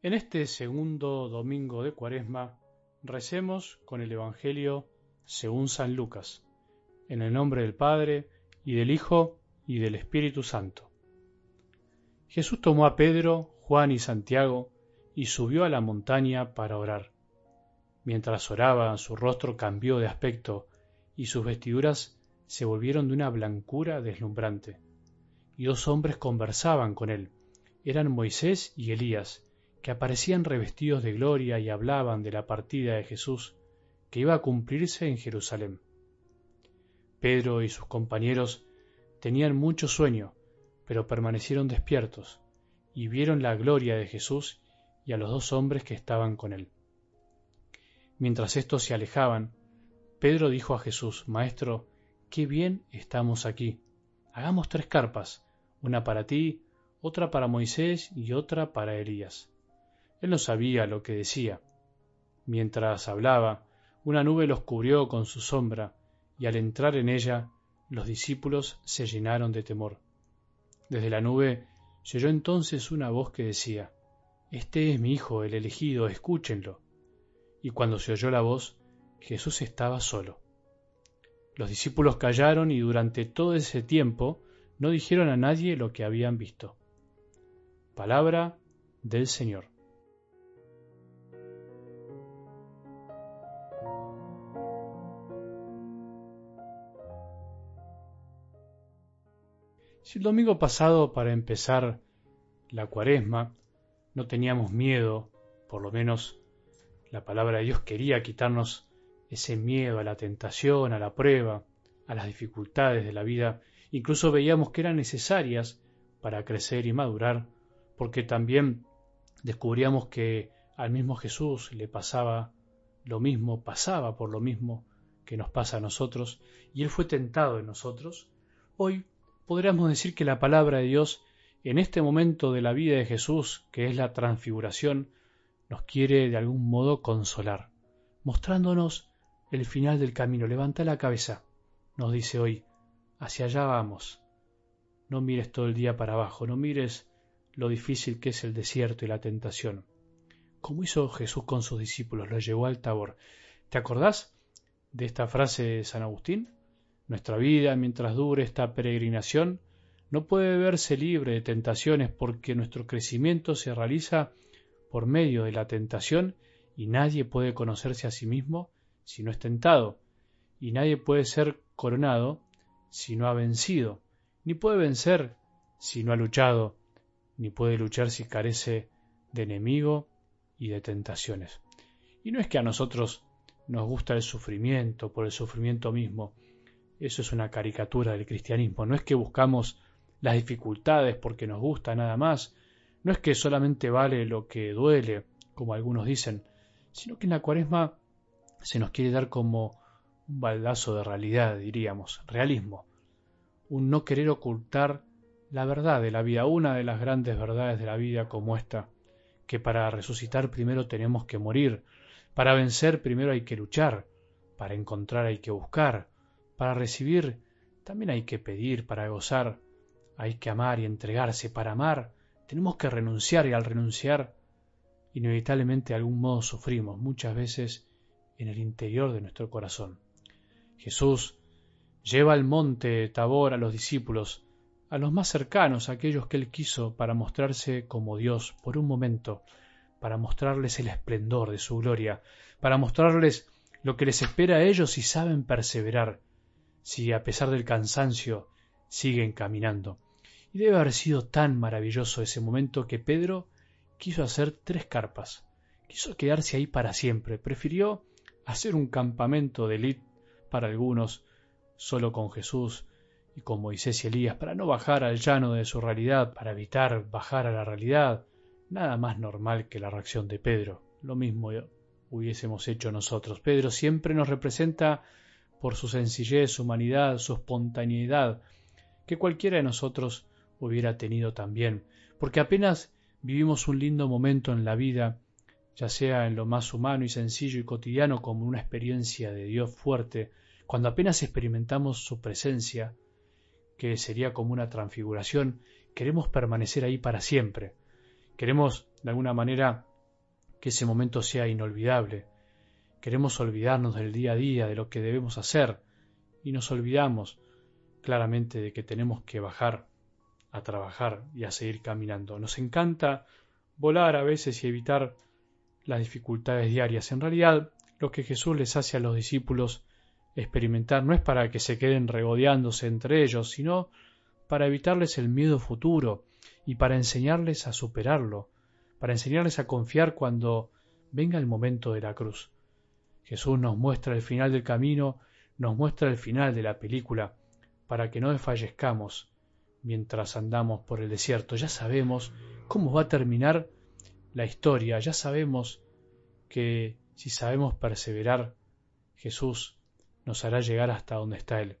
En este segundo domingo de Cuaresma recemos con el Evangelio según San Lucas, en el nombre del Padre, y del Hijo, y del Espíritu Santo. Jesús tomó a Pedro, Juan y Santiago, y subió a la montaña para orar. Mientras oraba, su rostro cambió de aspecto, y sus vestiduras se volvieron de una blancura deslumbrante. Y dos hombres conversaban con él. Eran Moisés y Elías, que aparecían revestidos de gloria y hablaban de la partida de Jesús, que iba a cumplirse en Jerusalén. Pedro y sus compañeros tenían mucho sueño, pero permanecieron despiertos, y vieron la gloria de Jesús y a los dos hombres que estaban con él. Mientras éstos se alejaban, Pedro dijo a Jesús, Maestro, qué bien estamos aquí. Hagamos tres carpas, una para ti, otra para Moisés y otra para Elías. Él no sabía lo que decía. Mientras hablaba, una nube los cubrió con su sombra, y al entrar en ella, los discípulos se llenaron de temor. Desde la nube se oyó entonces una voz que decía, Este es mi Hijo, el elegido, escúchenlo. Y cuando se oyó la voz, Jesús estaba solo. Los discípulos callaron y durante todo ese tiempo no dijeron a nadie lo que habían visto. Palabra del Señor. Si el domingo pasado, para empezar la cuaresma, no teníamos miedo, por lo menos la palabra de Dios quería quitarnos ese miedo a la tentación, a la prueba, a las dificultades de la vida, incluso veíamos que eran necesarias para crecer y madurar, porque también descubríamos que al mismo Jesús le pasaba lo mismo, pasaba por lo mismo que nos pasa a nosotros, y Él fue tentado en nosotros, hoy podríamos decir que la palabra de Dios en este momento de la vida de Jesús, que es la transfiguración, nos quiere de algún modo consolar, mostrándonos el final del camino. Levanta la cabeza, nos dice hoy, hacia allá vamos. No mires todo el día para abajo, no mires lo difícil que es el desierto y la tentación. Como hizo Jesús con sus discípulos, los llevó al tabor. ¿Te acordás de esta frase de San Agustín? Nuestra vida, mientras dure esta peregrinación, no puede verse libre de tentaciones porque nuestro crecimiento se realiza por medio de la tentación y nadie puede conocerse a sí mismo si no es tentado, y nadie puede ser coronado si no ha vencido, ni puede vencer si no ha luchado, ni puede luchar si carece de enemigo y de tentaciones. Y no es que a nosotros nos gusta el sufrimiento por el sufrimiento mismo, eso es una caricatura del cristianismo. No es que buscamos las dificultades porque nos gusta nada más. No es que solamente vale lo que duele, como algunos dicen, sino que en la cuaresma se nos quiere dar como un baldazo de realidad, diríamos, realismo. Un no querer ocultar la verdad de la vida, una de las grandes verdades de la vida como esta, que para resucitar primero tenemos que morir, para vencer primero hay que luchar, para encontrar hay que buscar, para recibir también hay que pedir, para gozar hay que amar y entregarse. Para amar tenemos que renunciar y al renunciar inevitablemente de algún modo sufrimos, muchas veces en el interior de nuestro corazón. Jesús lleva al monte Tabor a los discípulos, a los más cercanos, a aquellos que él quiso para mostrarse como Dios por un momento, para mostrarles el esplendor de su gloria, para mostrarles lo que les espera a ellos si saben perseverar, si a pesar del cansancio siguen caminando. Y debe haber sido tan maravilloso ese momento que Pedro quiso hacer tres carpas, quiso quedarse ahí para siempre, prefirió hacer un campamento de élite para algunos, solo con Jesús y con Moisés y Elías, para no bajar al llano de su realidad, para evitar bajar a la realidad, nada más normal que la reacción de Pedro, lo mismo hubiésemos hecho nosotros. Pedro siempre nos representa por su sencillez, su humanidad, su espontaneidad, que cualquiera de nosotros hubiera tenido también, porque apenas vivimos un lindo momento en la vida, ya sea en lo más humano y sencillo y cotidiano como una experiencia de Dios fuerte, cuando apenas experimentamos su presencia, que sería como una transfiguración, queremos permanecer ahí para siempre. Queremos, de alguna manera, que ese momento sea inolvidable. Queremos olvidarnos del día a día, de lo que debemos hacer, y nos olvidamos claramente de que tenemos que bajar a trabajar y a seguir caminando. Nos encanta volar a veces y evitar las dificultades diarias. En realidad, lo que Jesús les hace a los discípulos experimentar no es para que se queden regodeándose entre ellos, sino para evitarles el miedo futuro y para enseñarles a superarlo, para enseñarles a confiar cuando venga el momento de la cruz. Jesús nos muestra el final del camino, nos muestra el final de la película, para que no desfallezcamos mientras andamos por el desierto. Ya sabemos cómo va a terminar la historia, ya sabemos que si sabemos perseverar, Jesús nos hará llegar hasta donde está Él.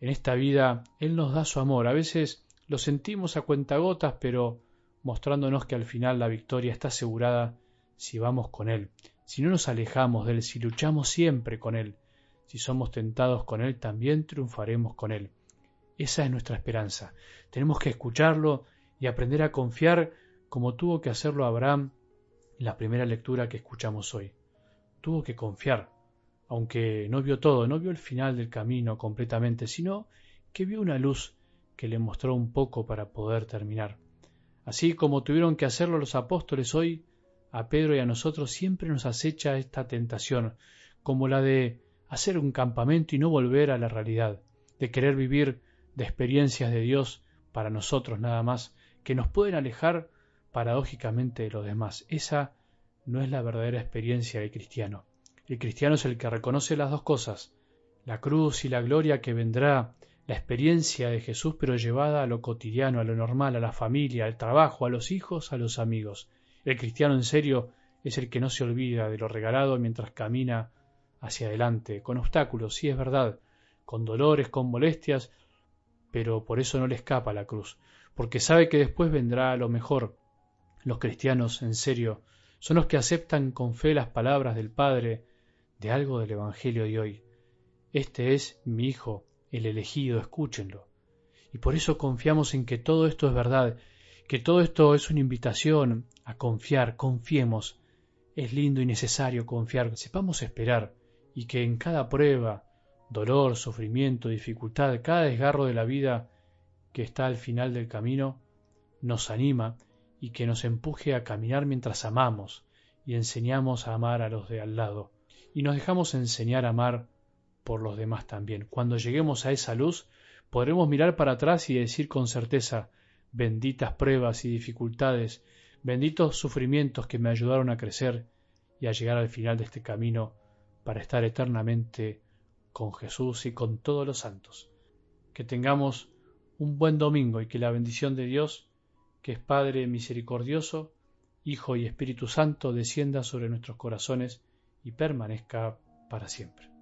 En esta vida Él nos da su amor. A veces lo sentimos a cuentagotas, pero mostrándonos que al final la victoria está asegurada si vamos con Él, si no nos alejamos de Él, si luchamos siempre con Él, si somos tentados con Él, también triunfaremos con Él. Esa es nuestra esperanza. Tenemos que escucharlo y aprender a confiar como tuvo que hacerlo Abraham en la primera lectura que escuchamos hoy. Tuvo que confiar, aunque no vio todo, no vio el final del camino completamente, sino que vio una luz que le mostró un poco para poder terminar. Así como tuvieron que hacerlo los apóstoles hoy, a Pedro y a nosotros siempre nos acecha esta tentación, como la de hacer un campamento y no volver a la realidad, de querer vivir de experiencias de Dios para nosotros nada más, que nos pueden alejar paradójicamente de los demás. Esa no es la verdadera experiencia del cristiano. El cristiano es el que reconoce las dos cosas, la cruz y la gloria que vendrá, la experiencia de Jesús pero llevada a lo cotidiano, a lo normal, a la familia, al trabajo, a los hijos, a los amigos. El cristiano en serio es el que no se olvida de lo regalado mientras camina hacia adelante, con obstáculos, sí es verdad, con dolores, con molestias, pero por eso no le escapa la cruz, porque sabe que después vendrá lo mejor. Los cristianos, en serio, son los que aceptan con fe las palabras del Padre de algo del Evangelio de hoy. Este es mi Hijo, el elegido, escúchenlo. Y por eso confiamos en que todo esto es verdad, que todo esto es una invitación a confiar, confiemos. Es lindo y necesario confiar, sepamos esperar, y que en cada prueba, dolor, sufrimiento, dificultad, cada desgarro de la vida que está al final del camino, nos anima y que nos empuje a caminar mientras amamos y enseñamos a amar a los de al lado. Y nos dejamos enseñar a amar por los demás también. Cuando lleguemos a esa luz, podremos mirar para atrás y decir con certeza, benditas pruebas y dificultades, benditos sufrimientos que me ayudaron a crecer y a llegar al final de este camino para estar eternamente con Jesús y con todos los santos. Que tengamos un buen domingo y que la bendición de Dios, que es Padre misericordioso, Hijo y Espíritu Santo, descienda sobre nuestros corazones y permanezca para siempre.